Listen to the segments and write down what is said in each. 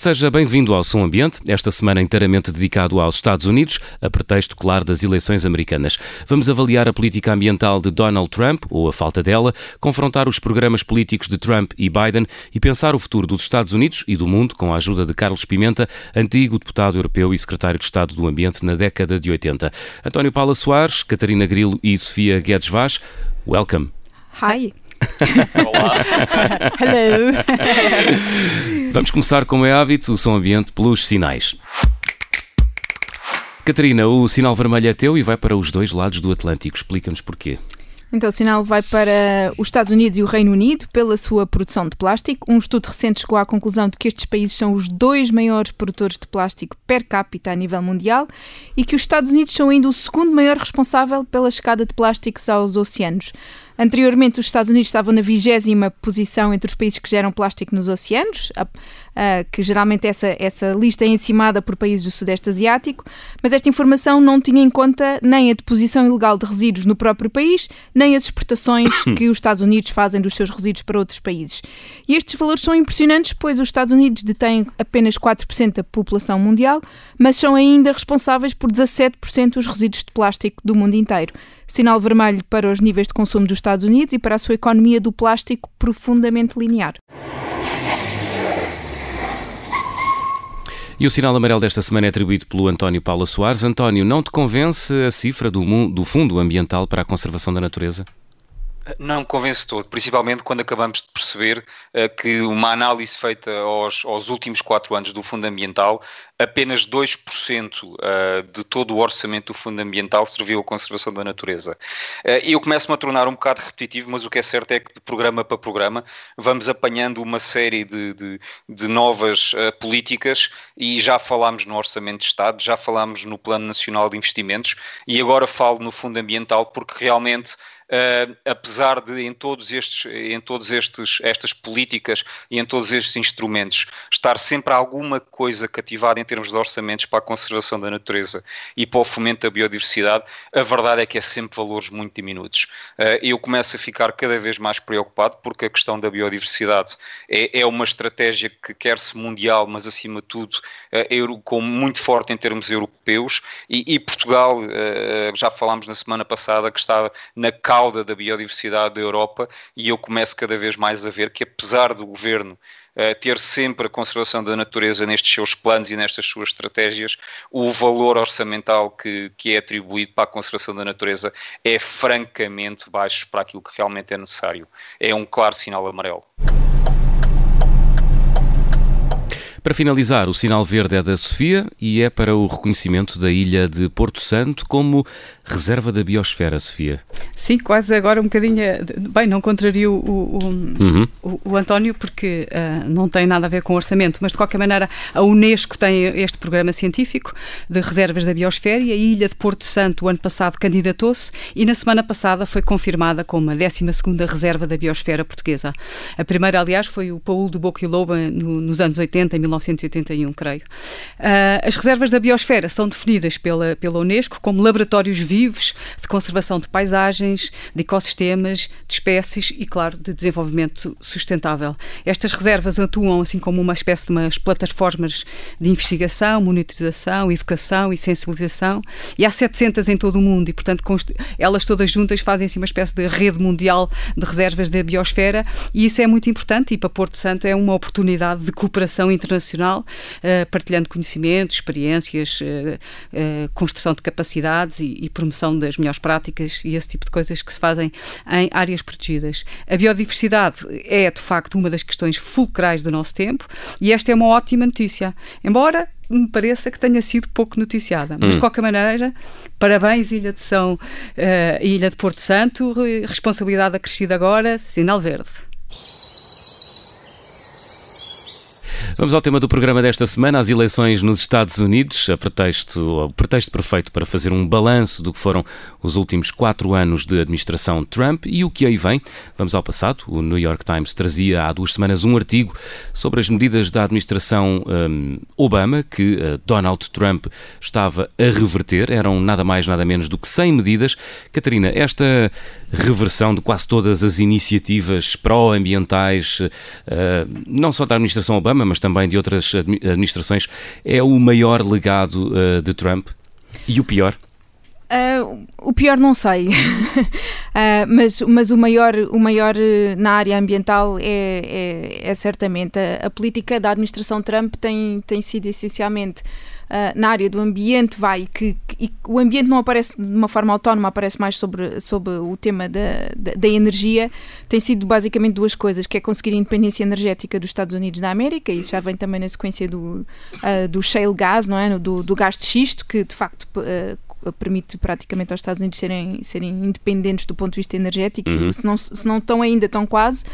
Seja bem-vindo ao Som Ambiente, esta semana inteiramente dedicado aos Estados Unidos, a pretexto, claro, das eleições americanas. Vamos avaliar a política ambiental de Donald Trump, ou a falta dela, confrontar os programas políticos de Trump e Biden e pensar o futuro dos Estados Unidos e do mundo com a ajuda de Carlos Pimenta, antigo deputado europeu e secretário de Estado do Ambiente na década de 80. António Paula Soares, Catarina Grilo e Sofia Guedes Vaz, welcome. Hi. Olá. Hello. Vamos começar, como é hábito, o som ambiente pelos sinais. Catarina, o sinal vermelho é teu e vai para os dois lados do Atlântico. Explica-nos porquê. Então o sinal vai para os Estados Unidos e o Reino Unido pela sua produção de plástico. Um estudo recente chegou à conclusão de que estes países são os dois maiores produtores de plástico per capita a nível mundial e que os Estados Unidos são ainda o segundo maior responsável pela chegada de plásticos aos oceanos. Anteriormente, os Estados Unidos estavam na vigésima posição entre os países que geram plástico nos oceanos, a, a, que geralmente essa, essa lista é encimada por países do Sudeste Asiático, mas esta informação não tinha em conta nem a deposição ilegal de resíduos no próprio país, nem as exportações que os Estados Unidos fazem dos seus resíduos para outros países. E estes valores são impressionantes, pois os Estados Unidos detêm apenas 4% da população mundial, mas são ainda responsáveis por 17% dos resíduos de plástico do mundo inteiro sinal vermelho para os níveis de consumo dos Estados Unidos e para a sua economia do plástico profundamente linear. E o sinal amarelo desta semana é atribuído pelo António Paula Soares. António, não te convence a cifra do, do Fundo Ambiental para a Conservação da Natureza? Não me convence todo, principalmente quando acabamos de perceber uh, que uma análise feita aos, aos, últimos quatro anos do Fundo Ambiental, apenas 2% uh, de todo o orçamento do Fundo Ambiental serviu à conservação da natureza. Uh, eu começo-me a tornar um bocado repetitivo, mas o que é certo é que de programa para programa vamos apanhando uma série de, de, de novas políticas e já falámos no Orçamento de Estado, já falámos no Plano Nacional de Investimentos e agora falo no Fundo Ambiental porque realmente Uh, apesar de em todos estes, em todos estes, estas políticas e em todos estes instrumentos estar sempre alguma coisa cativada em termos de orçamentos para a conservação da natureza e para o fomento da biodiversidade, a verdade é que é sempre valores muito diminutos. Uh, eu começo a ficar cada vez mais preocupado porque a questão da biodiversidade é, é uma estratégia que quer-se mundial, mas acima de tudo uh, com muito forte em termos europeus e, e Portugal, já falámos na semana passada que está na causa cauda da biodiversidade da Europa e eu começo cada vez mais a ver que, apesar do governo uh, ter sempre a conservação da natureza nestes seus planos e nestas suas estratégias, o valor orçamental que, que é atribuído para a conservação da natureza é francamente baixo para aquilo que realmente é necessário. É um claro sinal amarelo. Para finalizar, o sinal verde é da Sofia e é para o reconhecimento da ilha de Porto Santo como reserva da biosfera, Sofia. Sim, quase agora um bocadinho. Bem, não contrario o, o, uhum. o, o António, porque uh, não tem nada a ver com orçamento, mas de qualquer maneira a Unesco tem este programa científico de reservas da biosfera e a ilha de Porto Santo, o ano passado, candidatou-se e na semana passada foi confirmada como a 12 reserva da biosfera portuguesa. A primeira, aliás, foi o Paulo de Boquiloba no, nos anos 80, em 1981, creio. Uh, as reservas da biosfera são definidas pela, pela Unesco como laboratórios vivos de conservação de paisagens, de ecossistemas, de espécies e, claro, de desenvolvimento sustentável. Estas reservas atuam assim como uma espécie de umas plataformas de investigação, monitorização, educação e sensibilização e há 700 em todo o mundo e, portanto, elas todas juntas fazem assim uma espécie de rede mundial de reservas da biosfera e isso é muito importante e para Porto Santo é uma oportunidade de cooperação internacional internacional, partilhando conhecimentos, experiências, construção de capacidades e, e promoção das melhores práticas e esse tipo de coisas que se fazem em áreas protegidas. A biodiversidade é, de facto, uma das questões fulcrais do nosso tempo e esta é uma ótima notícia. Embora me pareça que tenha sido pouco noticiada. Mas, hum. de qualquer maneira, parabéns, Ilha de São, uh, Ilha de Porto Santo, responsabilidade acrescida agora, sinal verde. Vamos ao tema do programa desta semana, as eleições nos Estados Unidos, a pretexto, o pretexto perfeito para fazer um balanço do que foram os últimos quatro anos de administração Trump e o que aí vem. Vamos ao passado. O New York Times trazia há duas semanas um artigo sobre as medidas da administração um, Obama que uh, Donald Trump estava a reverter. Eram nada mais, nada menos do que 100 medidas. Catarina, esta reversão de quase todas as iniciativas pró-ambientais, uh, não só da administração Obama, mas também de outras administrações, é o maior legado uh, de Trump? E o pior? Uh, o pior não sei, uh, mas, mas o, maior, o maior na área ambiental é, é, é certamente a, a, política da administração Trump tem, tem sido essencialmente na área do ambiente, vai, que, que o ambiente não aparece de uma forma autónoma, aparece mais sobre, sobre o tema da, da, da, energia, tem sido basicamente duas coisas, que é conseguir a independência energética dos Estados Unidos da América, e isso já vem também na sequência do, uh, do shale gas, não é? Do, do gás de xisto, que de facto uh, permite praticamente aos Estados Unidos serem, serem independentes do ponto de vista energético, uhum. se, não, se não estão ainda, tão quase,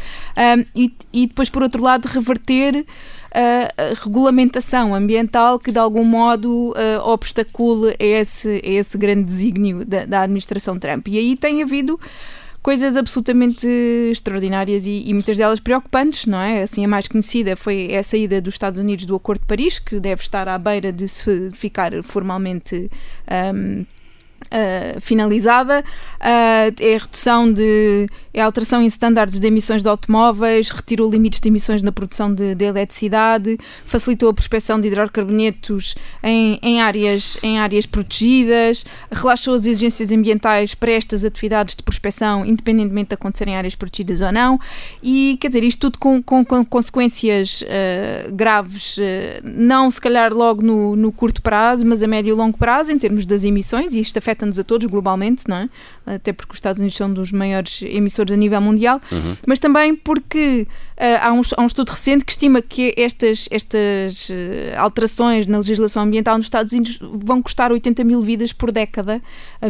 e, e depois, por outro lado, reverter a regulamentação ambiental que de algum modo uh, obstacule esse, esse grande desígnio da, da, administração Trump. E aí tem havido coisas absolutamente extraordinárias e, e, muitas delas preocupantes, não é? Assim, a mais conhecida foi a saída dos Estados Unidos do Acordo de Paris, que deve estar à beira de se ficar formalmente um, Uh, finalizada, uh, é a redução de é a alteração em estándares de emissões de automóveis, retirou limites de emissões na produção de, de eletricidade, facilitou a prospecção de hidrocarbonetos em, em, áreas, em áreas protegidas, relaxou as exigências ambientais para estas atividades de prospecção, independentemente de acontecerem em áreas protegidas ou não, e quer dizer, isto tudo com, com, com consequências uh, graves, não se calhar logo no, no curto prazo, mas a médio e longo prazo, em termos das emissões, e isto afeta-nos a todos globalmente, não é? Até porque os Estados Unidos são um dos maiores emissores a nível mundial, uhum. mas também porque uh, há, um, há, um, estudo recente que estima que estas, estas uh, alterações na legislação ambiental nos Estados Unidos vão custar 80 mil vidas por década,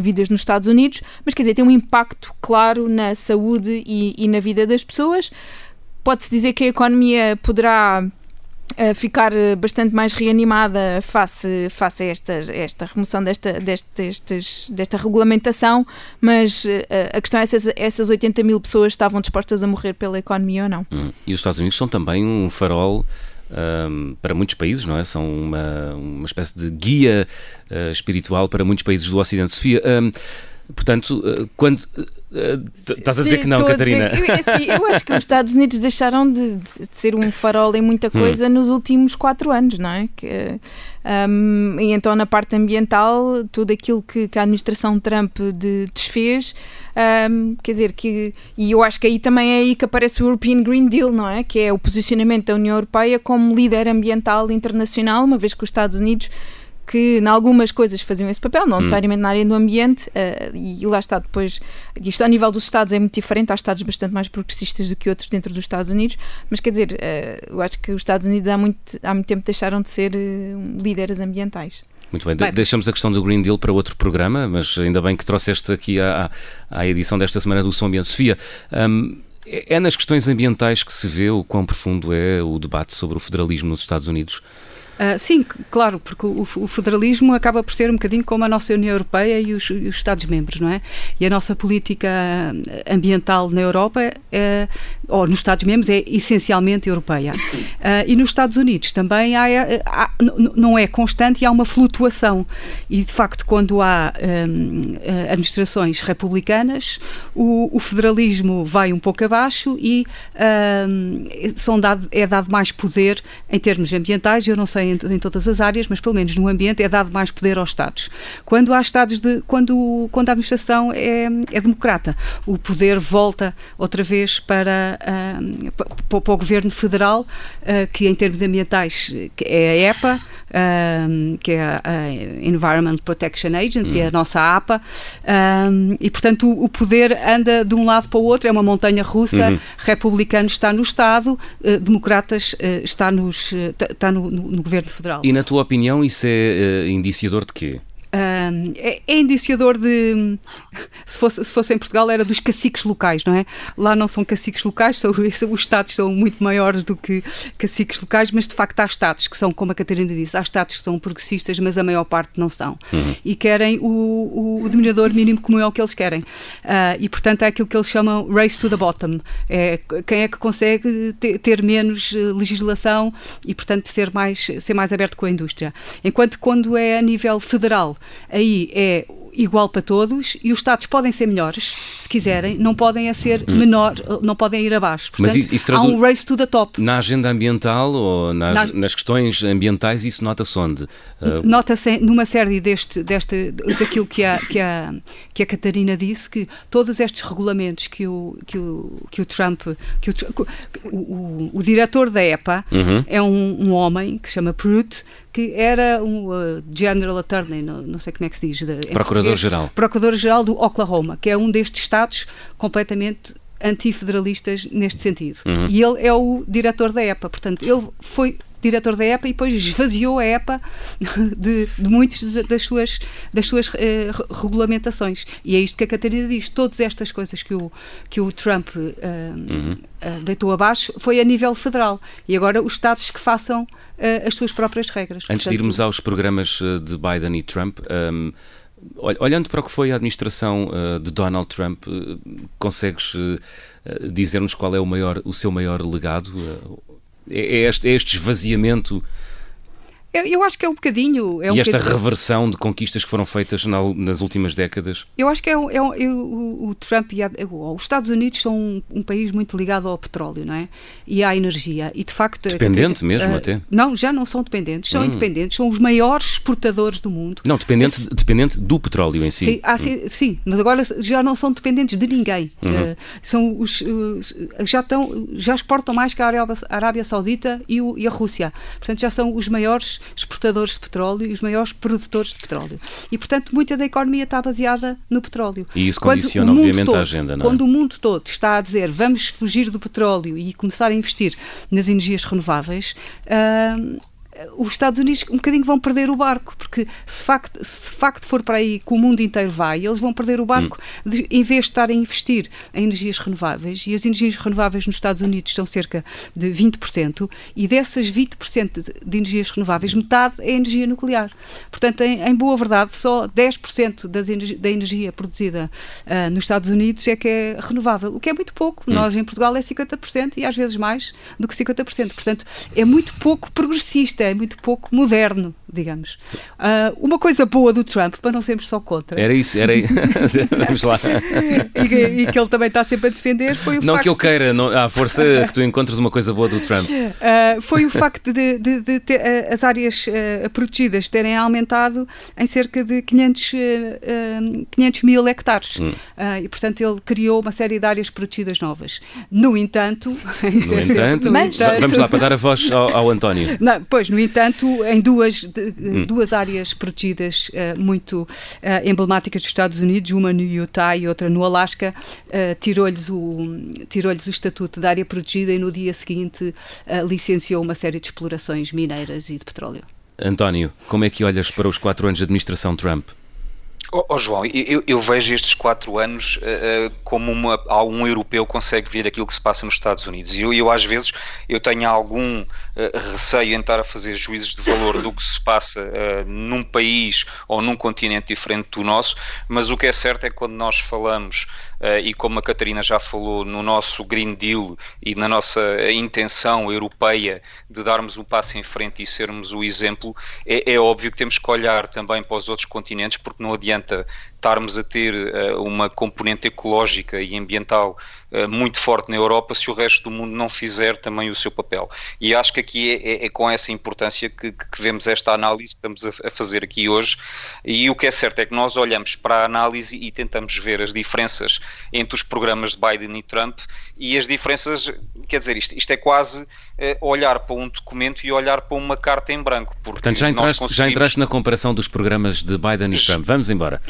vidas nos Estados Unidos, mas quer dizer, tem um impacto claro na saúde e, e na vida das pessoas. Pode-se dizer que a economia poderá ficar eh, bastante mais reanimada face, face a esta, esta remoção desta, destes, desta regulamentação, mas uh, a questão é se essas 80 mil pessoas estavam dispostas a morrer pela economia ou não. Hum. E os Estados Unidos são também um farol um, para muitos países, não é? São uma, uma espécie de guia uh, espiritual para muitos países do Ocidente. Sofia, um, portanto, uh, quando Estás a dizer que não, Catarina? Dizer, eu, assim, eu, acho que os Estados Unidos deixaram de, de ser um farol em muita hum. coisa hum. nos últimos quatro anos, não é? Que, um, e então, na parte ambiental, tudo aquilo que, que a administração Trump de, desfez, um, quer dizer, que, e eu acho que aí também é aí que aparece o European Green Deal, não é? Que é o posicionamento da União Europeia como líder ambiental internacional, uma vez que os Estados Unidos que em algumas coisas faziam esse papel, não hum. necessariamente na área do ambiente, uh, e lá está depois, isto ao nível dos Estados é muito diferente, há Estados bastante mais progressistas do que outros dentro dos Estados Unidos, mas quer dizer, uh, eu acho que os Estados Unidos há muito, há muito tempo deixaram de ser uh, líderes ambientais. Muito bem, bem, deixamos a questão do Green Deal para outro programa, mas ainda bem que trouxeste aqui à, à edição desta semana do Som Ambiente. Sofia, um, é, é nas questões ambientais que se vê o quão profundo é o debate sobre o federalismo nos Estados Unidos? Uh, sim, claro, porque o, o, federalismo acaba por ser um bocadinho como a nossa União Europeia e os, os Estados-membros, não é? E a nossa política ambiental na Europa, é, ou nos Estados-membros, é essencialmente europeia. Uh, e nos Estados Unidos também há, há, não é constante e há uma flutuação. E, de facto, quando há um, administrações republicanas, o, o, federalismo vai um pouco abaixo e um, são dado, é dado mais poder em termos ambientais. Eu não sei em, em, todas as áreas, mas pelo menos no ambiente é dado mais poder aos Estados. Quando há Estados de. quando, quando a administração é, é democrata, o poder volta outra vez para, uh, para, para o governo federal, uh, que em termos ambientais é a EPA, uh, que é a Environment Protection Agency, a nossa APA, e portanto o, o, poder anda de um lado para o outro, é uma montanha russa, uhum. republicano está no Estado, democratas está, nos, está no, no, no, governo federal. E na tua opinião isso é indiciador de quê? É, é, indiciador de. Se fosse, se fosse em Portugal, era dos caciques locais, não é? Lá não são caciques locais, são, os Estados são muito maiores do que caciques locais, mas de facto há Estados que são, como a Catarina disse, há Estados que são progressistas, mas a maior parte não são. Uhum. E querem o, o, o, denominador mínimo comum é o que eles querem. Uh, e portanto é aquilo que eles chamam race to the bottom. É quem é que consegue ter, ter menos eh, legislação e, portanto, ser mais, ser mais aberto com a indústria. Enquanto quando é a nível federal, aí é igual para todos e os Estados podem ser melhores, se quiserem, não podem ser hum. menor, não podem ir abaixo. Portanto, Mas isso, isso há um race to the top. Na agenda ambiental ou nas, na... nas questões ambientais isso nota-se onde? Uh... Nota-se numa série deste, deste, daquilo que a, que, a, que a Catarina disse, que todos estes regulamentos que o, que o, que o Trump, que o, o, o, o diretor da EPA uhum. é um, um homem que se chama Pruitt, que era um uh, General Attorney, não, não, sei como é que se diz. Procurador-Geral. Procurador-Geral do Oklahoma, que é um destes estados completamente antifederalistas neste sentido. Uhum. E ele é o diretor da EPA, portanto, ele foi diretor da EPA e depois esvaziou a EPA de, de muitas das suas, das suas eh, regulamentações. E é isto que a Catarina diz. Todas estas coisas que o, que o Trump uh, uhum. uh, deitou abaixo foi a nível federal. E agora os Estados que façam uh, as suas próprias regras. Antes Portanto, de irmos aos programas de Biden e Trump, um, olhando para o que foi a administração de Donald Trump, consegues dizer-nos qual é o, maior, o seu maior legado? É, é este, é este esvaziamento eu, eu, acho que é um bocadinho. É um e esta bocadinho... reversão de conquistas que foram feitas na, nas últimas décadas? Eu acho que é, é, é o, o, Trump e a, os Estados Unidos são um, país muito ligado ao petróleo, não é? E à energia. E de facto. Dependente mesmo, uh, até? Não, já não são dependentes, são hum. independentes, são os maiores exportadores do mundo. Não, dependente, Esse... dependente do petróleo em si. Sim, ah, sim, hum. sim, mas agora já não são dependentes de ninguém. Uhum. Uh, são os, já, estão, já exportam mais que a Arábia, a Arábia Saudita e, o, e a Rússia. Portanto, já são os maiores exportadores de petróleo e os maiores produtores de petróleo. E, portanto, muita da economia está baseada no petróleo. E isso condiciona, obviamente, todo, a agenda, não é? Quando o mundo todo está a dizer vamos fugir do petróleo e começar a investir nas energias renováveis, uh, os Estados Unidos um bocadinho vão perder o barco, porque se facto, se de facto for para aí que o mundo inteiro vai, eles vão perder o barco hum. de, em vez de estarem a investir em energias renováveis, e as energias renováveis nos Estados Unidos são cerca de 20%, e dessas 20% de, de energias renováveis, metade é energia nuclear. Portanto, em, em boa verdade, só 10% das energi da energia produzida uh, nos Estados Unidos é que é renovável, o que é muito pouco. Hum. Nós em Portugal é 50% e às vezes mais do que 50%. Portanto, é muito pouco progressista é muito pouco moderno, digamos. Uh, uma coisa boa do Trump, para não sermos só contra. Era isso, era Vamos lá. e, e, que ele também está sempre a defender foi o não facto... que eu queira, não, à força que tu encontres uma coisa boa do Trump. Uh, foi o facto de, de, de ter, uh, as áreas protegidas terem aumentado em cerca de 500, 500 mil hectares. Hum. e, portanto, ele criou uma série de áreas protegidas novas. No entanto... No entanto, no entanto vamos lá, para dar a voz ao, ao António. Não, pois, no entanto, em duas, de, hum. duas áreas protegidas muito emblemáticas dos Estados Unidos, uma no Utah e outra no Alasca, tirou-lhes o, tirou o estatuto de área protegida e no dia seguinte uh, licenciou uma série de explorações mineiras e de petróleo. António, como é que olhas para os quatro anos de administração Trump? Oh, oh, João, eu, eu, vejo estes quatro anos uh, como uma, um europeu consegue ver aquilo que se passa nos Estados Unidos. E eu, eu, às vezes, eu tenho algum uh, receio em estar a fazer juízes de valor do que se passa uh, num país ou num continente diferente do nosso, mas o que é certo é que quando nós falamos, e como a Catarina já falou, no nosso Green Deal e na nossa intenção europeia de darmos um passo em frente e sermos o exemplo, é, é óbvio que temos que olhar também para os outros continentes, porque não adianta estarmos a ter uh, uma componente ecológica e ambiental uh, muito forte na Europa se o resto do mundo não fizer também o seu papel. E acho que aqui é, é, é com essa importância que, que, vemos esta análise que estamos a, a, fazer aqui hoje. E o que é certo é que nós olhamos para a análise e tentamos ver as diferenças entre os programas de Biden e Trump e as diferenças, quer dizer, isto, isto é quase uh, olhar para um documento e olhar para uma carta em branco. Portanto, já entraste, conseguimos... já entraste na comparação dos programas de Biden e Trump. Vamos embora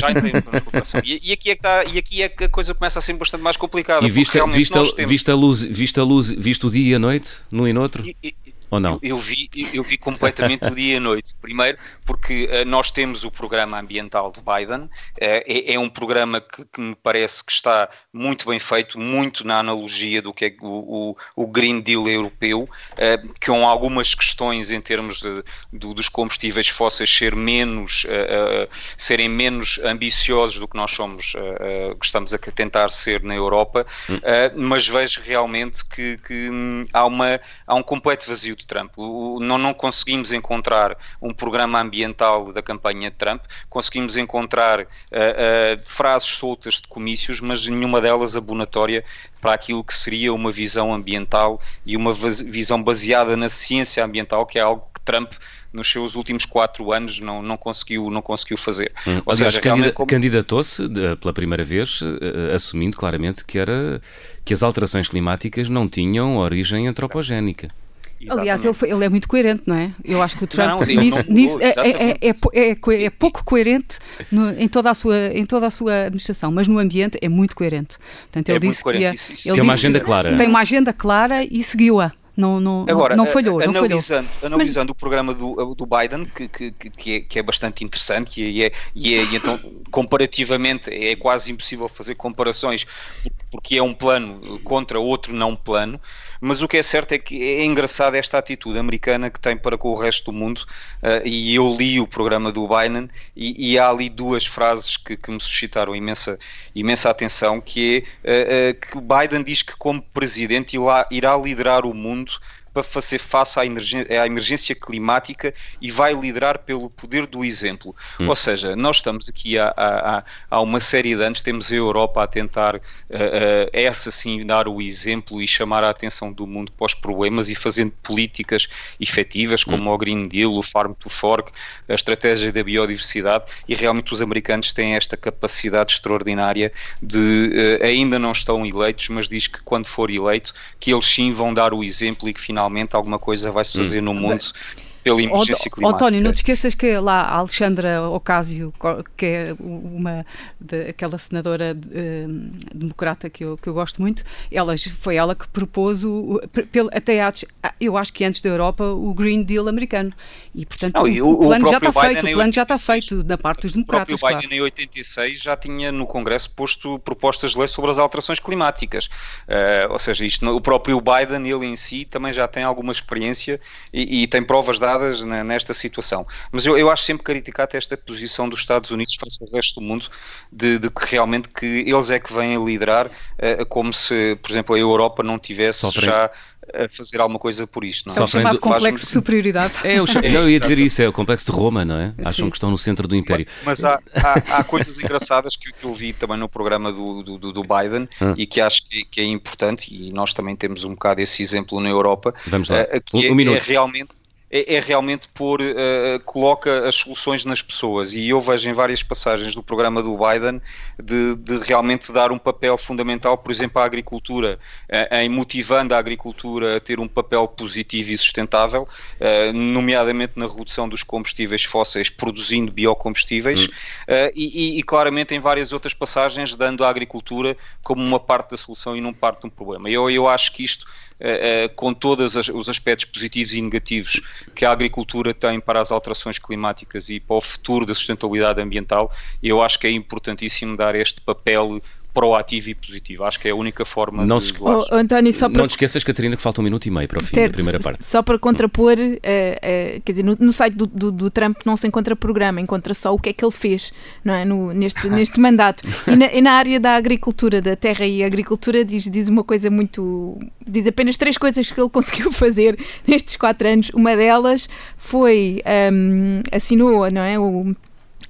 já entrei na preocupação. E, e, aqui é que está, e aqui é que a coisa começa a ser bastante mais complicada. E vista, vista, vista, a luz, vista a luz, visto o dia e a noite, num e no outro? E, ou não? Eu, eu, vi, eu vi completamente o dia e a noite. Primeiro, porque uh, nós temos o programa ambiental de Biden, uh, é, é, um programa que, que, me parece que está muito bem feito, muito na analogia do que é o, o, o Green Deal europeu, uh, com algumas questões em termos de, de, dos combustíveis fósseis ser menos, serem menos ambiciosos do que nós somos, que estamos a tentar ser na Europa, hum. mas vejo realmente que, que hum, há, uma, há um completo vazio de Trump. O, não, não conseguimos encontrar um programa ambiental da campanha de Trump, conseguimos encontrar uh, uh, frases soltas de comícios, mas nenhuma delas abonatória para aquilo que seria uma visão ambiental e uma visão baseada na ciência ambiental, que é algo que Trump nos seus últimos quatro anos não, não, conseguiu, não conseguiu fazer. Hum. Aliás, candida como... candidatou-se pela primeira vez, uh, assumindo claramente que, era, que as alterações climáticas não tinham origem antropogénica. Aliás, ele, foi, ele, é muito coerente, não é? Eu acho que o Trump não, nisso, nisso é, é, é, é, pouco coerente no, em, toda a sua, em toda a sua administração, mas no ambiente é muito coerente. Portanto, ele disse que ia, isso, isso. ele tem uma agenda clara. Tem uma agenda clara e seguiu-a. Não, não, Agora, não falhou. Analisando, não falhou. analisando Mas... o programa do, do Biden, que, que, que, é, que é bastante interessante, e, é, e, é, e então, comparativamente, é quase impossível fazer comparações, porque é um plano contra outro não plano. Mas o que é certo é que é engraçada esta atitude americana que tem para com o resto do mundo. Uh, e eu li o programa do Biden e, e há ali duas frases que, que, me suscitaram imensa, imensa atenção, que é uh, uh, que Biden diz que como presidente irá, irá liderar o mundo para fazer face à emergência, à emergência climática e vai liderar pelo poder do exemplo. Hum. Ou seja, nós estamos aqui há, há, há, uma série de anos, temos a Europa a tentar, uh, uh, essa sim, dar o exemplo e chamar a atenção do mundo para os problemas e fazendo políticas efetivas, como hum. o Green Deal, o Farm to Fork, a estratégia da biodiversidade, e realmente os americanos têm esta capacidade extraordinária de, uh, ainda não estão eleitos, mas diz que quando for eleito, que eles sim vão dar o exemplo e que finalmente finalmente alguma coisa vai se fazer hum. no mundo pela emergência climática. António, não te esqueças que lá a Alexandra Ocasio, que é uma de, aquela senadora de, um, democrata que eu, que eu gosto muito, ela, foi ela que propôs o, até eu acho que antes da Europa o Green Deal americano e portanto não, o, o, plano já está feito, o plano já está feito da parte dos democratas. O próprio Biden claro. em 86 já tinha no Congresso posto propostas de lei sobre as alterações climáticas, uh, ou seja, isto, o próprio Biden ele em si também já tem alguma experiência e, e tem provas de nesta situação. Mas eu, eu acho sempre caricato esta posição dos Estados Unidos face ao resto do mundo, de, de que realmente que eles é que vêm a liderar, uh, como se, por exemplo, a Europa não tivesse Sofrem. já a fazer alguma coisa por isto. Não é? Sofrem do... complexo de superioridade. É, eu, é, não, eu ia dizer isso, é o complexo de Roma, não é? Acham que estão no centro do império. Mas há, há, há coisas engraçadas que, que, eu vi também no programa do, do, do Biden ah. e que acho que, que, é importante, e nós também temos um bocado esse exemplo na Europa, Vamos lá. Uh, que um, um é, é realmente é, é realmente pôr, uh, coloca as soluções nas pessoas. E eu vejo em várias passagens do programa do Biden de, de realmente dar um papel fundamental, por exemplo, à agricultura, uh, em motivando a agricultura a ter um papel positivo e sustentável, uh, nomeadamente na redução dos combustíveis fósseis, produzindo biocombustíveis, hum. e, e, claramente em várias outras passagens, dando a agricultura como uma parte da solução e não parte de um problema. Eu, eu acho que isto com todos os aspectos positivos e negativos que a agricultura tem para as alterações climáticas e para o futuro da sustentabilidade ambiental, eu acho que é importantíssimo dar este papel proativo e positivo. Acho que é a única forma não de... Se... Oh, António, só para... Não te esqueças, Catarina, que falta um minuto e meio para o fim certo, da primeira parte. Só para contrapor, uh, uh, quer dizer, no, no site do, do, do, Trump não se encontra programa, encontra só o que é que ele fez não é? no, neste, neste mandato. E na, e na, área da agricultura, da terra e agricultura, diz, diz uma coisa muito... diz apenas três coisas que ele conseguiu fazer nestes quatro anos. Uma delas foi, um, assinou, não é, o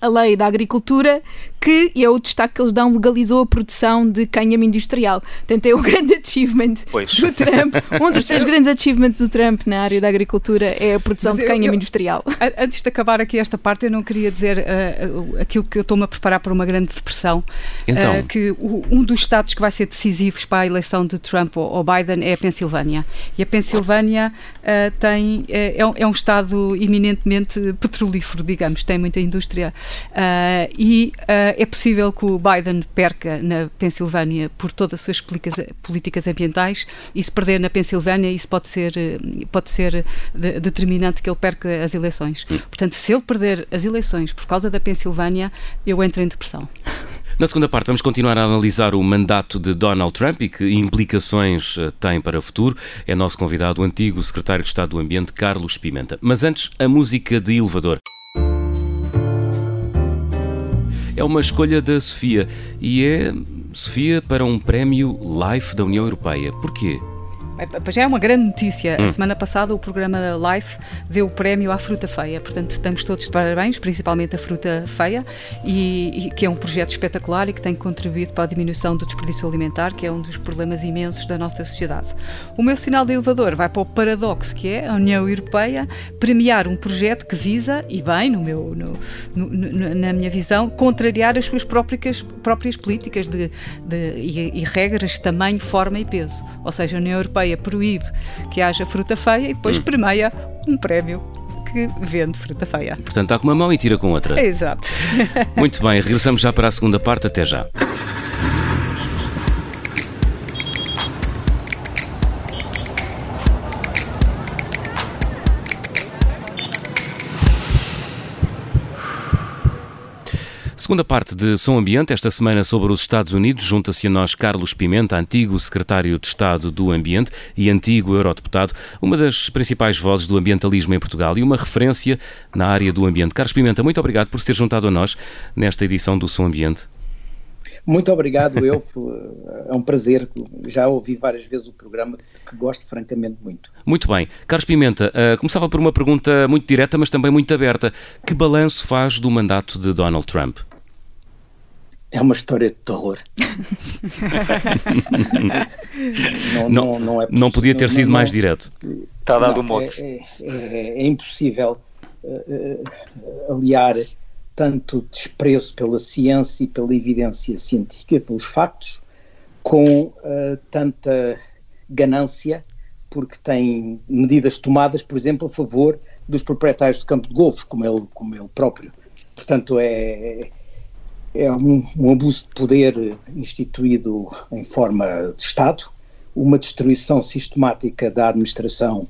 a lei da agricultura, que, e é o destaque que eles dão, legalizou a produção de cânhamo industrial. Portanto, é o grande achievement pois. do Trump. Um dos três grandes achievements do Trump na área da agricultura é a produção de cânhamo industrial. Antes de acabar aqui esta parte, eu não queria dizer uh, aquilo que eu estou-me a preparar para uma grande depressão. Então. Uh, que o, um dos estados que vai ser decisivos para a eleição de Trump ou, ou Biden é a Pensilvânia. E a Pensilvânia uh, tem, é, é um estado eminentemente petrolífero, digamos, tem muita indústria Uh, e uh, é possível que o Biden perca na Pensilvânia por todas as suas políticas ambientais e se perder na Pensilvânia isso pode ser, pode ser de, determinante que ele perca as eleições. Hum. Portanto, se ele perder as eleições por causa da Pensilvânia, eu entro em depressão. Na segunda parte, vamos continuar a analisar o mandato de Donald Trump e que implicações eh, tem para o futuro. É nosso convidado o antigo secretário de Estado do Ambiente, Carlos Pimenta. Mas antes, a música de elevador. É uma escolha da Sofia e é Sofia para um prémio Life da União Europeia. Porquê? Já é uma grande notícia. Hum. A semana passada o programa Life deu o prémio à fruta feia. Portanto, estamos todos de parabéns, principalmente a fruta feia, e, e, que é um projeto espetacular e que tem contribuído para a diminuição do desperdício alimentar, que é um dos problemas imensos da nossa sociedade. O meu sinal de elevador vai para o paradoxo que é a União Europeia premiar um projeto que visa, e bem, no meu, no, no, na minha visão, contrariar as suas próprias, próprias políticas de, de e, e regras de tamanho, forma e peso. Ou seja, a União Europeia Europeia proíbe que haja fruta feia e depois hum. premia um prémio que vende fruta feia. Portanto, está com uma mão e tira com outra. Exato. Muito bem, regressamos já para a segunda parte. Até já. Segunda parte de Som Ambiente, esta semana sobre os Estados Unidos, junta-se a nós Carlos Pimenta, antigo secretário de Estado do Ambiente e antigo eurodeputado, uma das principais vozes do ambientalismo em Portugal e uma referência na área do ambiente. Carlos Pimenta, muito obrigado por se ter juntado a nós nesta edição do Som Ambiente. Muito obrigado, eu. É um prazer. Já ouvi várias vezes o programa, que gosto francamente muito. Muito bem. Carlos Pimenta, uh, começava por uma pergunta muito direta, mas também muito aberta. Que balanço faz do mandato de Donald Trump? É uma história de terror. não, não, não, é não, podia ter sido mais direto. Está dado o mote. É, é, é, impossível uh, aliar tanto desprezo pela ciência e pela evidência científica, pelos factos, com uh, tanta ganância, porque tem medidas tomadas, por exemplo, a favor dos proprietários de campo de golfe, como ele, como ele próprio. Portanto, é é um, um, abuso de poder instituído em forma de Estado, uma destruição sistemática da administração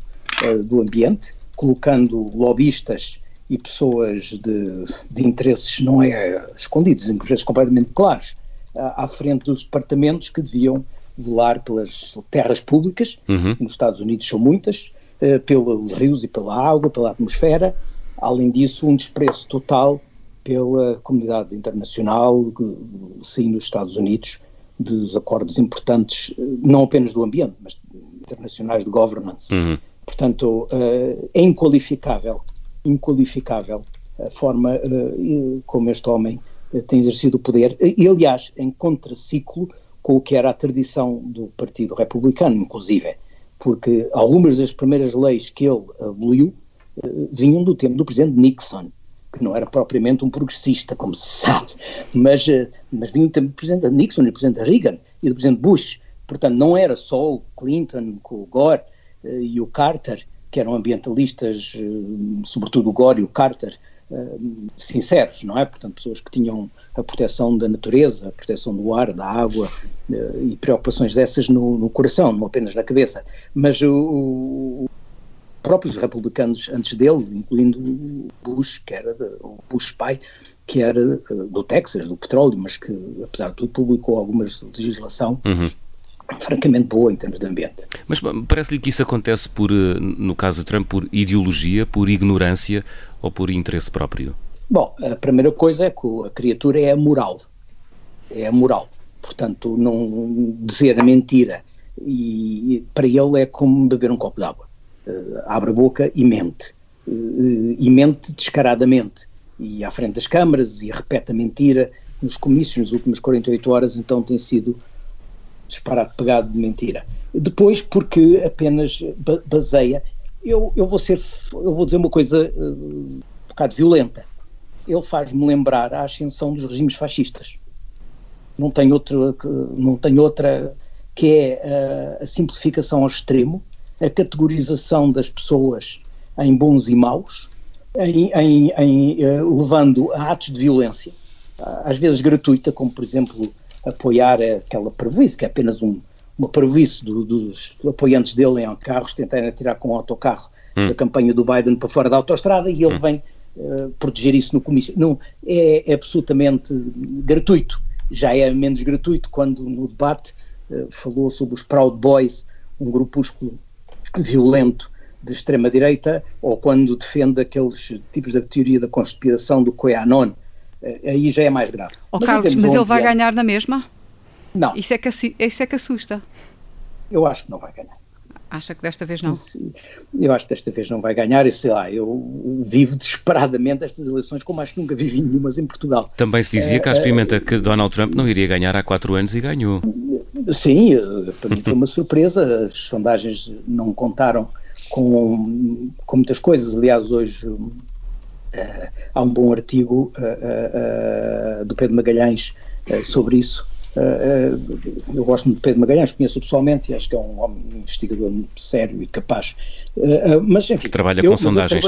uh, do ambiente, colocando lobistas e pessoas de, de interesses não é escondidos, interesses completamente claros, uh, à frente dos departamentos que deviam velar pelas terras públicas, uhum. nos Estados Unidos são muitas, uh, pelos rios e pela água, pela atmosfera, além disso um desprezo total pela comunidade internacional, saindo dos Estados Unidos, dos acordos importantes, não apenas do ambiente, mas internacionais de governance. Uhum. Portanto, uh, é inqualificável, inqualificável a forma uh, como este homem tem exercido o poder, e aliás, em contraciclo com o que era a tradição do Partido Republicano, inclusive, porque algumas das primeiras leis que ele aboliu vinham do tempo do presidente Nixon, que não era propriamente um progressista, como se sabe, mas, eh, mas vinha do presidente Nixon e do presidente Reagan e do presidente Bush. Portanto, não era só o Clinton com o Gore uh, e o Carter, que eram ambientalistas, uh, sobretudo o Gore e o Carter, sinceros, não é? Portanto, pessoas que tinham a proteção da natureza, a proteção do ar, da água e preocupações dessas no, no, coração, não apenas na cabeça. Mas o, próprios republicanos antes dele, incluindo Bush, que era de, o Bush pai, que era eh, do Texas, do petróleo, mas que, apesar de tudo, publicou algumas legislação uhum. francamente boa em termos de ambiente. Mas parece-lhe que isso acontece por, eh, no caso de Trump, por ideologia, por ignorância ou por interesse próprio? Bom, a primeira coisa é que a criatura é a moral. É a moral. Portanto, não dizer a mentira e para ele é como beber um copo d'água abre a boca e mente. Uh, e mente descaradamente. e à frente das câmaras e repete a mentira nos comícios nas últimas 48 horas, então tem sido disparado pegado de mentira. Depois, porque apenas baseia. Eu, eu, vou ser, eu vou dizer uma coisa uh, um bocado violenta. Ele faz-me lembrar a ascensão dos regimes fascistas. Não tem outra, não tem outra que é a simplificação ao extremo, a categorização das pessoas em bons e maus, em, em, em uh, levando a atos de violência, às vezes gratuita, como por exemplo apoiar aquela prejuízo, que é apenas um, uma prejuízo do, dos apoiantes dele em carros tentarem atirar com o autocarro hum. da campanha do Biden para fora da autostrada e ele hum. vem uh, proteger isso no comício. Não, é, é, absolutamente gratuito. Já é menos gratuito quando no debate uh, falou sobre os Proud Boys, um grupúsculo violento de extrema-direita, ou quando defende aqueles tipos da teoria da conspiração do QAnon, aí já é mais grave. Oh, mas Carlos, mas ele vai ganhar na mesma? Não. Isso é, que, isso é que assusta. Eu acho que não vai ganhar. Acha que desta vez não? Eu acho que desta vez não vai ganhar e sei lá, eu vivo desesperadamente estas eleições como acho que nunca vivi nenhumas em Portugal. Também se dizia, cá experimenta, que Donald Trump não iria ganhar há quatro anos e ganhou. Sim, para mim foi uma surpresa, as sondagens não contaram com, com muitas coisas, aliás hoje Uh, há um bom artigo uh, uh, do Pedro Magalhães sobre isso. eu gosto muito de Pedro Magalhães, conheço pessoalmente e acho que é um homem um investigador muito sério e capaz. mas, enfim. Trabalha eu, com sondagens.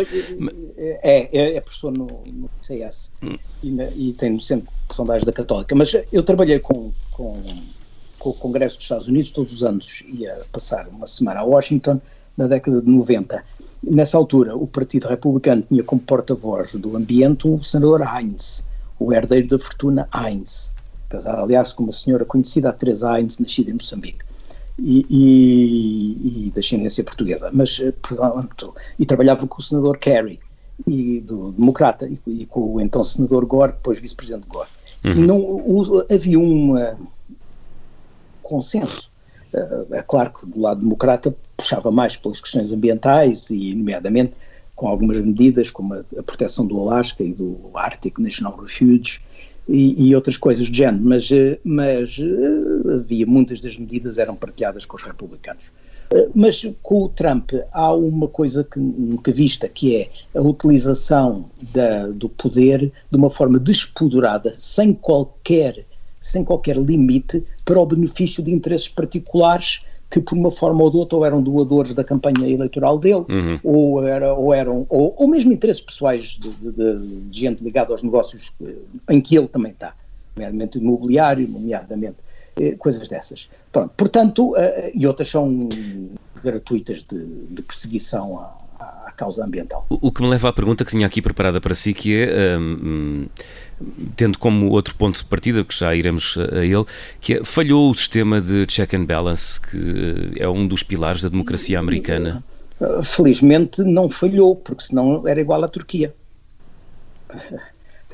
é, é, é, professor no, no CS hum. e, na, e, tem no Centro de Sondagens da Católica. Mas eu trabalhei com, com, com o Congresso dos Estados Unidos todos os anos, ia passar uma semana a Washington na década de 90 Nessa altura, o Partido Republicano tinha como porta-voz do ambiente o senador Heinz, o herdeiro da fortuna Heinz, casado, aliás, com uma senhora conhecida, a Teresa Heinz, nascida em Moçambique. E, e, e da ascendência portuguesa, mas eh, pronto, e trabalhava com o senador Kerry, e do Democrata, e, e com o então senador Gore, depois vice-presidente Gore. Uhum. Não, havia um consenso é claro que do lado democrata puxava mais pelas questões ambientais e, nomeadamente, com algumas medidas como a, proteção do Alasca e do Arctic National Refuge e, e outras coisas do género, mas, eh, mas eh, havia muitas das medidas eram partilhadas com os republicanos. Eh, mas com o Trump há uma coisa que nunca vista, que é a utilização da, do poder de uma forma despodurada, sem qualquer sem qualquer limite para o benefício de interesses particulares que por uma forma ou de outra ou eram doadores da campanha eleitoral dele, uhum. ou, era, ou eram, ou, ou mesmo interesses pessoais de, de, de, gente ligada aos negócios eh, em que ele também está, nomeadamente imobiliário, nomeadamente eh, coisas dessas. Pronto, portanto, eh, e outras são gratuitas de, de perseguição à, causa ambiental. O, o, que me leva à pergunta que tinha aqui preparada para si, que é um, tendo como outro ponto de partida, que já iremos a ele, que é, falhou o sistema de check and balance, que eh, é um dos pilares da democracia americana? Felizmente não falhou, porque senão era igual à Turquia.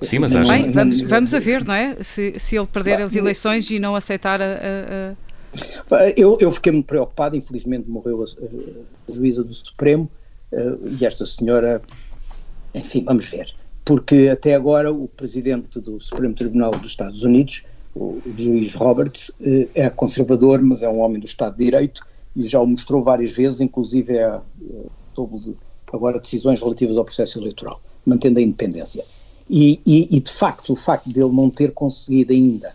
Sim, mas acho... Bem, vamos, vamos a ver, não é? Se, se ele perder as eleições e não aceitar a... a. Eu, eu fiquei muito preocupado, infelizmente morreu a, a, juíza do Supremo e esta senhora, enfim, vamos ver porque até agora o presidente do Supremo Tribunal dos Estados Unidos, o, juiz Roberts, eh, é conservador, mas é um homem do Estado de Direito e já o mostrou várias vezes, inclusive é, é sobre agora decisões relativas ao processo eleitoral, mantendo a independência. E, e, e de facto, o facto dele não ter conseguido ainda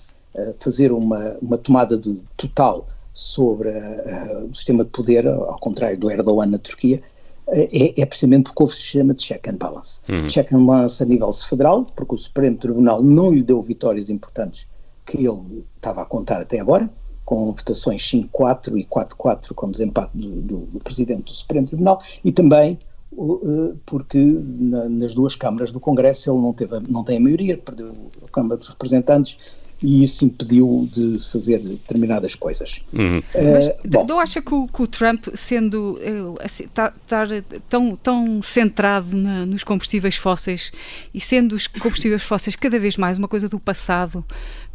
fazer uma, uma tomada de, total sobre uh, o sistema de poder, ao contrário do Erdogan na Turquia, é, é precisamente porque houve o sistema de check and balance. Uhum. Check and balance a nível federal, porque o Supremo Tribunal não lhe deu vitórias importantes que ele estava a contar até agora, com votações 5-4 e 4-4 com desempate do, do, do, Presidente do Supremo Tribunal, e também uh, porque na, nas duas câmaras do Congresso ele não, teve, não tem a maioria, perdeu a Câmara dos Representantes e isso impediu de fazer determinadas coisas. Uhum. Uh, Mas não acha que o, que o Trump, sendo uh, assim, tá, tá tão, tão centrado na, nos combustíveis fósseis e sendo os combustíveis fósseis cada vez mais uma coisa do passado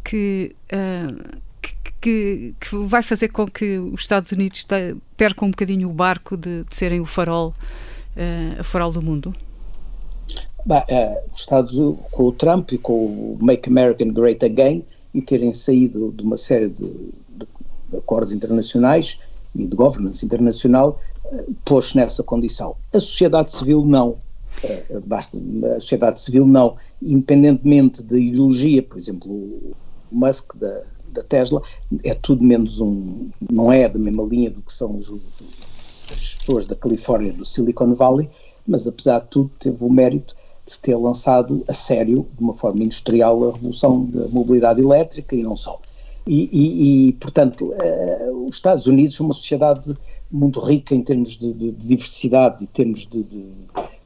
que, uh, que, que, que, vai fazer com que os Estados Unidos percam um bocadinho o barco de, de serem o farol, uh, a farol do mundo? Bah, uh, os Estados com o Trump e com o Make America Great Again e terem saído de uma série de, de acordos internacionais e de governance internacional, uh, pôs nessa condição. A sociedade civil não. Uh, basta, a sociedade civil não, independentemente da ideologia, por exemplo, o Musk da, da Tesla é tudo menos um, não é da mesma linha do que são os, os, as pessoas da Califórnia, do Silicon Valley, mas apesar de tudo teve o mérito de ter lançado a sério, de uma forma industrial, a revolução da mobilidade elétrica e não só. E, e, e portanto, uh, os Estados Unidos são uma sociedade muito rica em termos de, de, de diversidade, em termos de, de,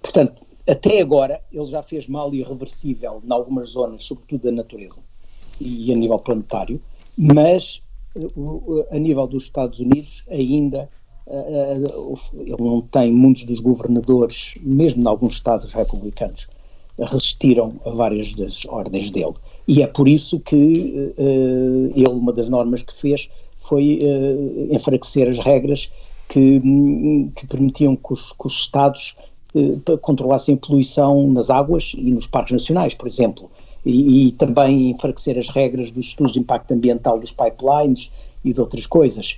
Portanto, até agora ele já fez mal irreversível em algumas zonas, sobretudo da natureza e a nível planetário, mas uh, a nível dos Estados Unidos ainda uh, ele não tem muitos dos governadores, mesmo em alguns estados republicanos, resistiram a várias das ordens dele. E é por isso que uh, ele, uma das normas que fez foi uh, enfraquecer as regras que, que permitiam que os, que os Estados uh, controlassem a poluição nas águas e nos parques nacionais, por exemplo. E, e, também enfraquecer as regras dos estudos de impacto ambiental dos pipelines e de outras coisas.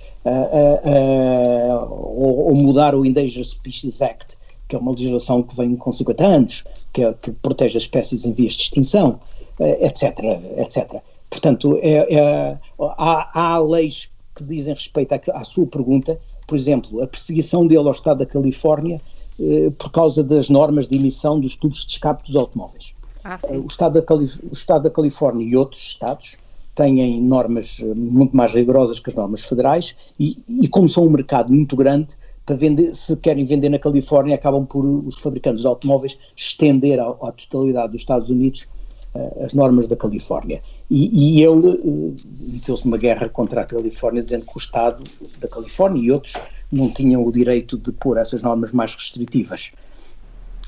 ou, ou mudar o Endangered Species Act, que é uma legislação que vem com 50 anos, que, é, que protege as espécies em vias de extinção, etc, eh, etc. Portanto, é, é, há, há, leis que dizem respeito à, à, sua pergunta, por exemplo, a perseguição dele ao Estado da Califórnia eh, por causa das normas de emissão dos tubos de escape dos automóveis. Ah, o, Estado da o Estado da Califórnia e outros Estados têm normas eh, muito mais rigorosas que as normas federais e, e como são um mercado muito grande, para vender, se querem vender na Califórnia, acabam por os fabricantes de automóveis estender à, totalidade dos Estados Unidos uh, as normas da Califórnia. E, e ele uh, meteu-se numa guerra contra a Califórnia, dizendo que o Estado da Califórnia e outros não tinham o direito de pôr essas normas mais restritivas.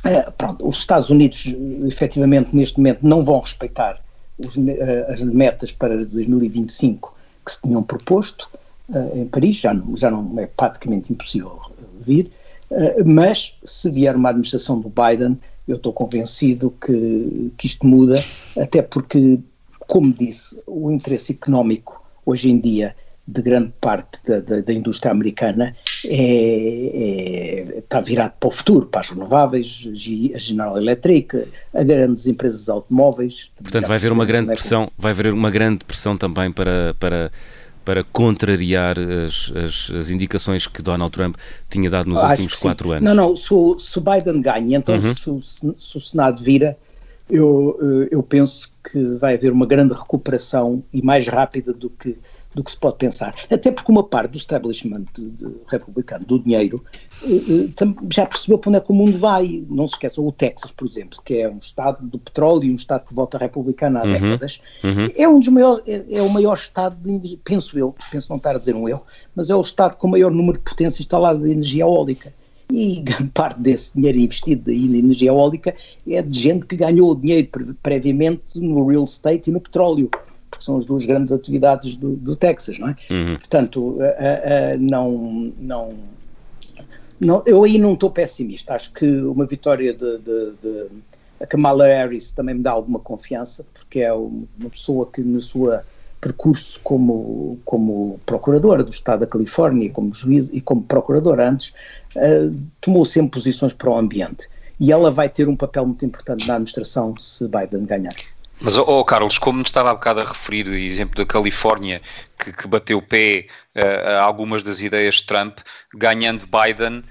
Uh, pronto, os Estados Unidos, efetivamente, neste momento, não vão respeitar os, as metas para 2025 que se tinham proposto em Paris, já não, já não é praticamente impossível vir, uh, mas se vier uma administração do Biden, eu estou convencido que, que isto muda, até porque, como disse, o interesse económico hoje em dia de grande parte da, da, da indústria americana é, é, está virado para o futuro, para as renováveis, a General Electric, a grandes empresas automóveis. Portanto, vai haver uma grande é pressão, vai haver uma grande pressão também para, para para contrariar as, as, as, indicações que Donald Trump tinha dado nos Acho últimos quatro anos. Não, não, se o, se o Biden ganha, então uhum. se, se, o Senado vira, eu, eh, eu penso que vai haver uma grande recuperação e mais rápida do que do que se pode pensar. Até porque uma parte do establishment republicano, do dinheiro, eh, eh, já percebeu para onde é que o mundo vai. Não se esqueçam, o Texas, por exemplo, que é um estado do petróleo e um estado que vota republicano há uhum, décadas, uhum. é um dos maiores, é, é, o maior estado de penso eu, penso não estar a dizer um erro, mas é o estado com o maior número de potência instalada de energia eólica. E grande parte desse dinheiro investido aí na energia eólica é de gente que ganhou o dinheiro previamente no real estate e no petróleo porque são as duas grandes atividades do, do Texas, não é? Uhum. Portanto, não, não, não, eu aí não estou pessimista. Acho que uma vitória de, de, de, a Kamala Harris também me dá alguma confiança, porque é uma pessoa que no seu percurso como, como procuradora do Estado da Califórnia, como juiz e como procuradora antes, uh, tomou sempre posições para o ambiente. E ela vai ter um papel muito importante na administração se Biden ganhar. Mas, oh, Carlos, como estava há bocado a referir o exemplo da Califórnia, que, que bateu pé uh, a algumas das ideias de Trump, ganhando Biden uh,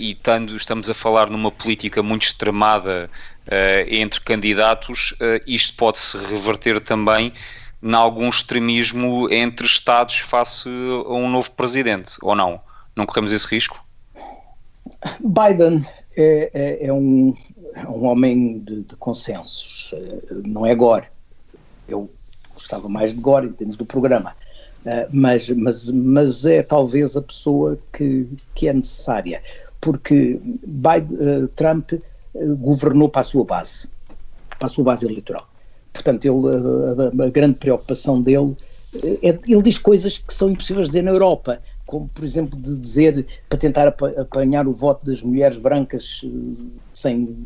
e tando, estamos a falar numa política muito extremada uh, entre candidatos, isto pode-se reverter também em algum extremismo entre Estados face a um novo presidente, ou não? Não corremos esse risco? Biden é, é, é um, um homem de, de, consensos, eh, não é Gore. Eu gostava mais de Gore em termos do programa, eh, mas, mas, mas é talvez a pessoa que, que é necessária, porque Biden, eh, Trump governou para a sua base, para a sua base eleitoral. Portanto, ele, a, a grande preocupação dele é, ele diz coisas que são impossíveis de dizer na Europa como por exemplo de dizer, para tentar apanhar o voto das mulheres brancas eh, sem,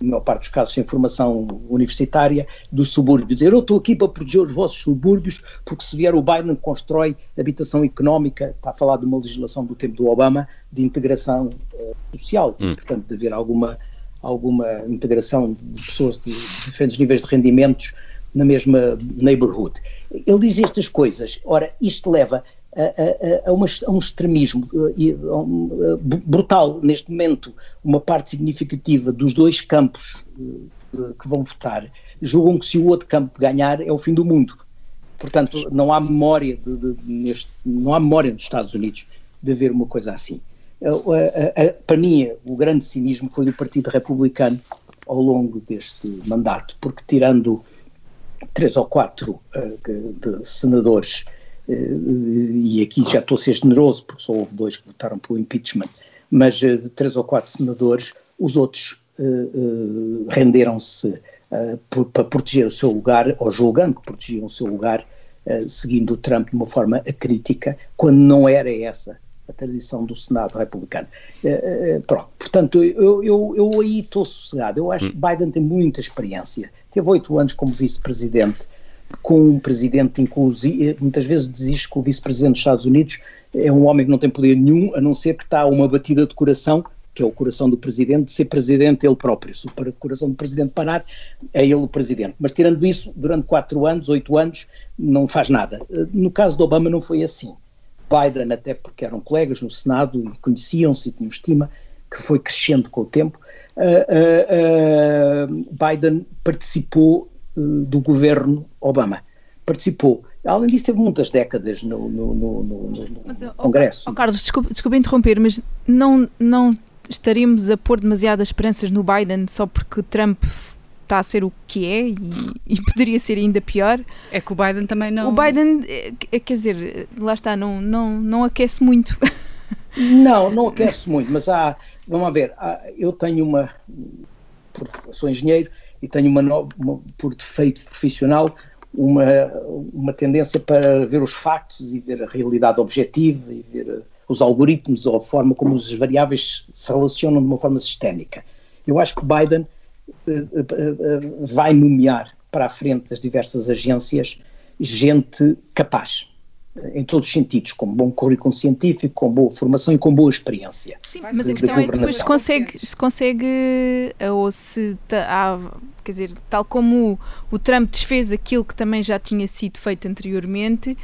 na maior parte dos casos, sem formação universitária, do subúrbio. Dizer, eu estou aqui para proteger os vossos subúrbios, porque se vier o Biden constrói habitação económica, está a falar de uma legislação do tempo do Obama, de integração uh, social, hum. portanto de haver alguma, alguma integração de pessoas de diferentes níveis de rendimentos na mesma neighborhood. Ele diz estas coisas. Ora, isto leva a, a, a, um extremismo uh, brutal. Neste momento, uma parte significativa dos dois campos uh, que vão votar julgam que se o outro campo ganhar é o fim do mundo. Portanto, não há memória de, de, neste, não há memória nos Estados Unidos de haver uma coisa assim. Uh, para mim, o grande cinismo foi do Partido Republicano ao longo deste mandato, porque tirando três ou quatro de senadores e aqui já estou a ser generoso, porque só houve dois que votaram pelo impeachment, mas de três ou quatro senadores, os outros renderam-se para proteger o seu lugar, ou julgando que protegiam o seu lugar, seguindo o Trump de uma forma crítica, quando não era essa a tradição do Senado republicano. pronto, portanto, eu, eu, eu aí estou sossegado. Eu acho que Biden tem muita experiência. Teve oito anos como vice-presidente com um presidente inclusive, muitas vezes diz que o vice-presidente dos Estados Unidos é um homem que não tem poder nenhum, a não ser que está uma batida de coração, que é o coração do presidente, de ser presidente ele próprio. Se o coração do presidente parar, é ele o presidente. Mas tirando isso, durante quatro anos, oito anos, não faz nada. No caso do Obama não foi assim. Biden, até porque eram colegas no Senado e conheciam-se e tinham estima, que foi crescendo com o tempo, uh, uh, uh, Biden participou do governo Obama. Participou. Além disso, teve muitas décadas no, no, no, no mas, Congresso. Oh, oh, Carlos, desculpa, desculpa interromper, mas não, não estaríamos a pôr demasiadas esperanças no Biden só porque Trump está a ser o que é e, e, poderia ser ainda pior. É que o Biden também não. O Biden, é, quer dizer, lá está, não, não, não aquece muito. Não, não aquece muito, mas há, vamos ver, há, eu tenho uma, sou engenheiro e tenho uma, uma, por defeito profissional uma, uma tendência para ver os factos e ver a realidade objetiva e ver eh, os algoritmos ou a forma como as variáveis se relacionam de uma forma sistémica. Eu acho que Biden uh, uh, vai nomear para a frente das diversas agências gente capaz, em todos os sentidos, com bom currículo científico, com boa formação e com boa experiência. Sim, mas a questão é depois se consegue, se consegue ou se há, quer dizer, tal como o, o Trump desfez aquilo que também já tinha sido feito anteriormente,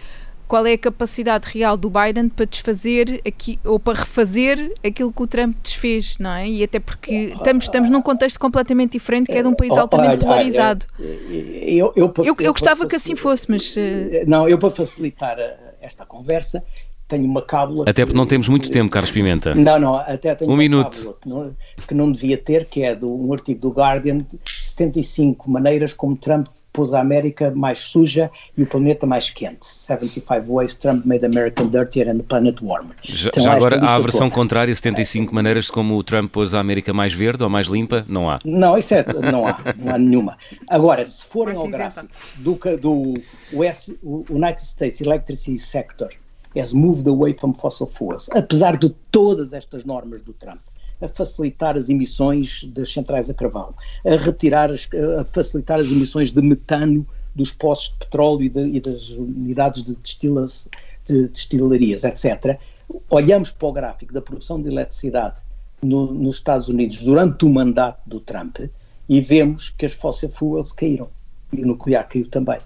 qual é a capacidade real do Biden para desfazer aqui, ou para refazer aquilo que o Trump desfez, não é? E até porque estamos, estamos num contexto completamente diferente, que é de um país altamente polarizado. Eu, eu, eu, eu gostava que assim fosse, mas. Eh, não, eu para facilitar esta conversa tenho uma cábula. Até porque não temos muito tempo, Carlos Pimenta. Não, não, até tenho um uma minuto. cábula que não, que não devia ter, que é de um artigo do Guardian, de 75 maneiras como Trump pôs a América mais suja e o planeta mais quente. 75 Ways Trump Made America Dirtier and the Planet Warmer. Já, então, já agora, há a versão toda. contrária, 75 maneiras como o Trump pôs a América mais verde ou mais limpa? Não há. Não, isso é, não há, não há nenhuma. Agora, se forem ao gráfico do, do US, United States Electricity Sector has moved away from fossil fuels, apesar de todas estas normas do Trump a facilitar as emissões das centrais a carvão, a retirar, as, a facilitar as emissões de metano dos poços de petróleo e, de, e das unidades de, destilas, de destilarias, etc. Olhamos para o gráfico da produção de eletricidade no, nos Estados Unidos durante o mandato do Trump e vemos que as fossil fuels caíram e o nuclear caiu também.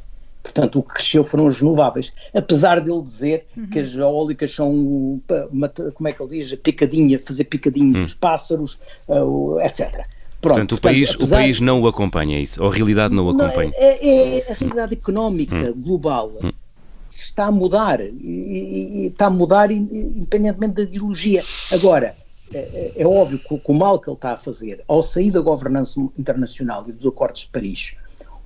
Portanto, o que cresceu foram os renováveis. Apesar dele dizer uhum. que as eólicas são, uma, como é que ele diz, picadinha, fazer picadinho uhum. dos pássaros, uh, etc. Pronto, portanto, o, país, apesar, o país não o acompanha, isso, ou a realidade não o acompanha? Não, é, é, a realidade económica hum. global hum. está a mudar, e, e, está a mudar independentemente da ideologia. Agora, é, é, é óbvio que, que o mal que ele está a fazer, ao sair da governança internacional e dos acordos de Paris,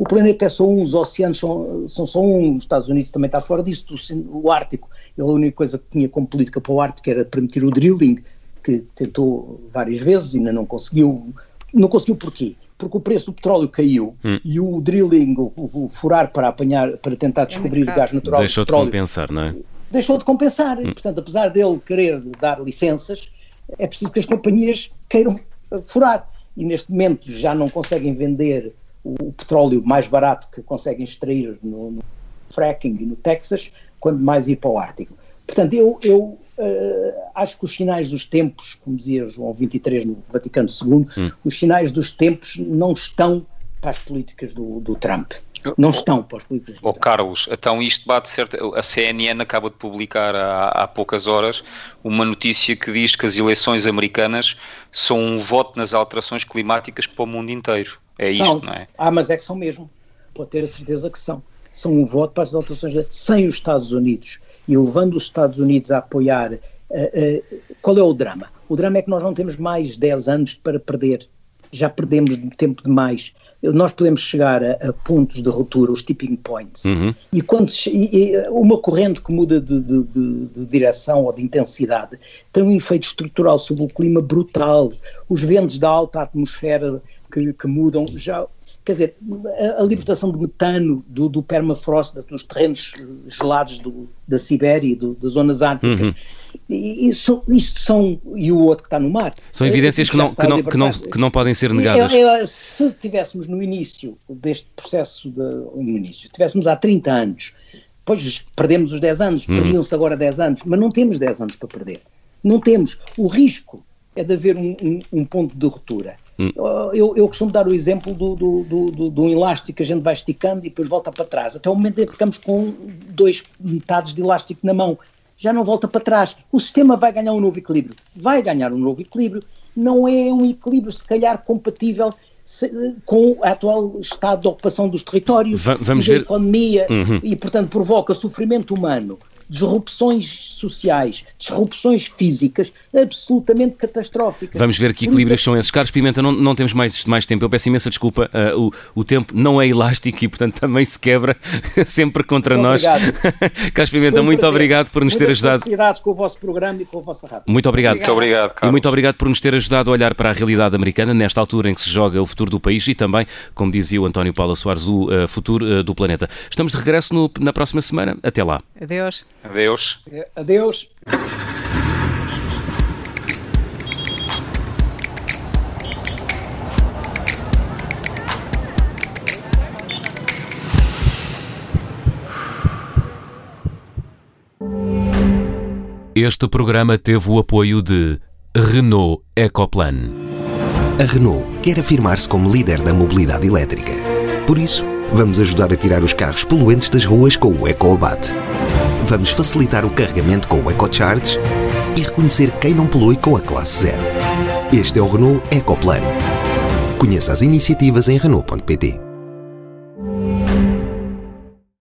o planeta é só um, os oceanos são, são só um, os Estados Unidos também está fora disso, o, o Ártico, ele a única coisa que tinha como política para o Ártico era permitir o drilling, que tentou várias vezes e ainda não conseguiu. Não conseguiu porquê? Porque o preço do petróleo caiu hum. e o drilling, o, o, furar para apanhar, para tentar é descobrir é o gás natural Deixou petróleo, de compensar, não é? deixou de compensar. Hum. Portanto, apesar dele querer dar licenças, é preciso que as companhias queiram furar. E neste momento já não conseguem vender o, petróleo mais barato que conseguem extrair no, no, fracking e no Texas, quando mais ir para o Ártico. Portanto, eu, eu uh, acho que os sinais dos tempos, como dizia João 23 no Vaticano II, hum. os sinais dos tempos não estão para as políticas do, do Trump. Não estão para as políticas do oh, Trump. Carlos, então isto bate certo. A CNN acaba de publicar há, há poucas horas uma notícia que diz que as eleições americanas são um voto nas alterações climáticas para o mundo inteiro. É são. isto, não é? Ah, mas é que são mesmo. Pode ter a certeza que são. São um voto para as alterações sem os Estados Unidos e levando os Estados Unidos a apoiar. Uh, uh, qual é o drama? O drama é que nós não temos mais 10 anos para perder. Já perdemos tempo demais nós podemos chegar a, a, pontos de ruptura, os tipping points, uhum. e, quando se, e, uma corrente que muda de, de, de, de, direção ou de intensidade tem um efeito estrutural sobre o clima brutal. Os ventos da alta atmosfera que, que mudam já. Quer dizer, a, a libertação de metano do, do permafrost, dos terrenos gelados do, da Sibéria e das zonas árticas, uhum. Isso, isso são, e o outro que está no mar. São evidências que não, que, não, que, não, que não podem ser negadas. Eu, eu, se tivéssemos no início deste processo, de, no início, tivéssemos há 30 anos, pois perdemos os 10 anos, hum. perdiam-se agora 10 anos, mas não temos 10 anos para perder. Não temos. O risco é de haver um, um, um ponto de ruptura. Hum. Eu, eu, costumo dar o exemplo do, do, do, do, elástico que a gente vai esticando e depois volta para trás. Até o momento em que ficamos com dois metades de elástico na mão já não volta para trás. O sistema vai ganhar um novo equilíbrio. Vai ganhar um novo equilíbrio. Não é um equilíbrio, se calhar, compatível com o atual estado de ocupação dos territórios, vamos da ver... economia, uhum. e, portanto, provoca sofrimento humano disrupções sociais, disrupções físicas absolutamente catastróficas. Vamos ver que equilíbrios são esses. Carlos Pimenta, não, não temos mais, mais tempo. Eu peço imensa desculpa. Uh, o, o tempo não é elástico e, portanto, também se quebra sempre contra muito nós. Carlos Pimenta, muito obrigado por nos Muitas ter ajudado. Felicidades com o vosso programa e com a vossa rádio. Muito obrigado. Muito obrigado, Carlos. E muito obrigado por nos ter ajudado a olhar para a realidade americana nesta altura em que se joga o futuro do país e também, como dizia o António Paula Soares, o uh, futuro uh, do planeta. Estamos de regresso no, na próxima semana. Até lá. Adeus. Adeus. Adeus. Este programa teve o apoio de Renault Ecoplan. A Renault quer afirmar-se como líder da mobilidade elétrica. Por isso, vamos ajudar a tirar os carros poluentes das ruas com o EcoAbate vamos facilitar o carregamento com o EcoCharge e reconhecer quem não polui com a classe zero. Este é o Renault Ecoplan. Conheça as iniciativas em Renault.pt.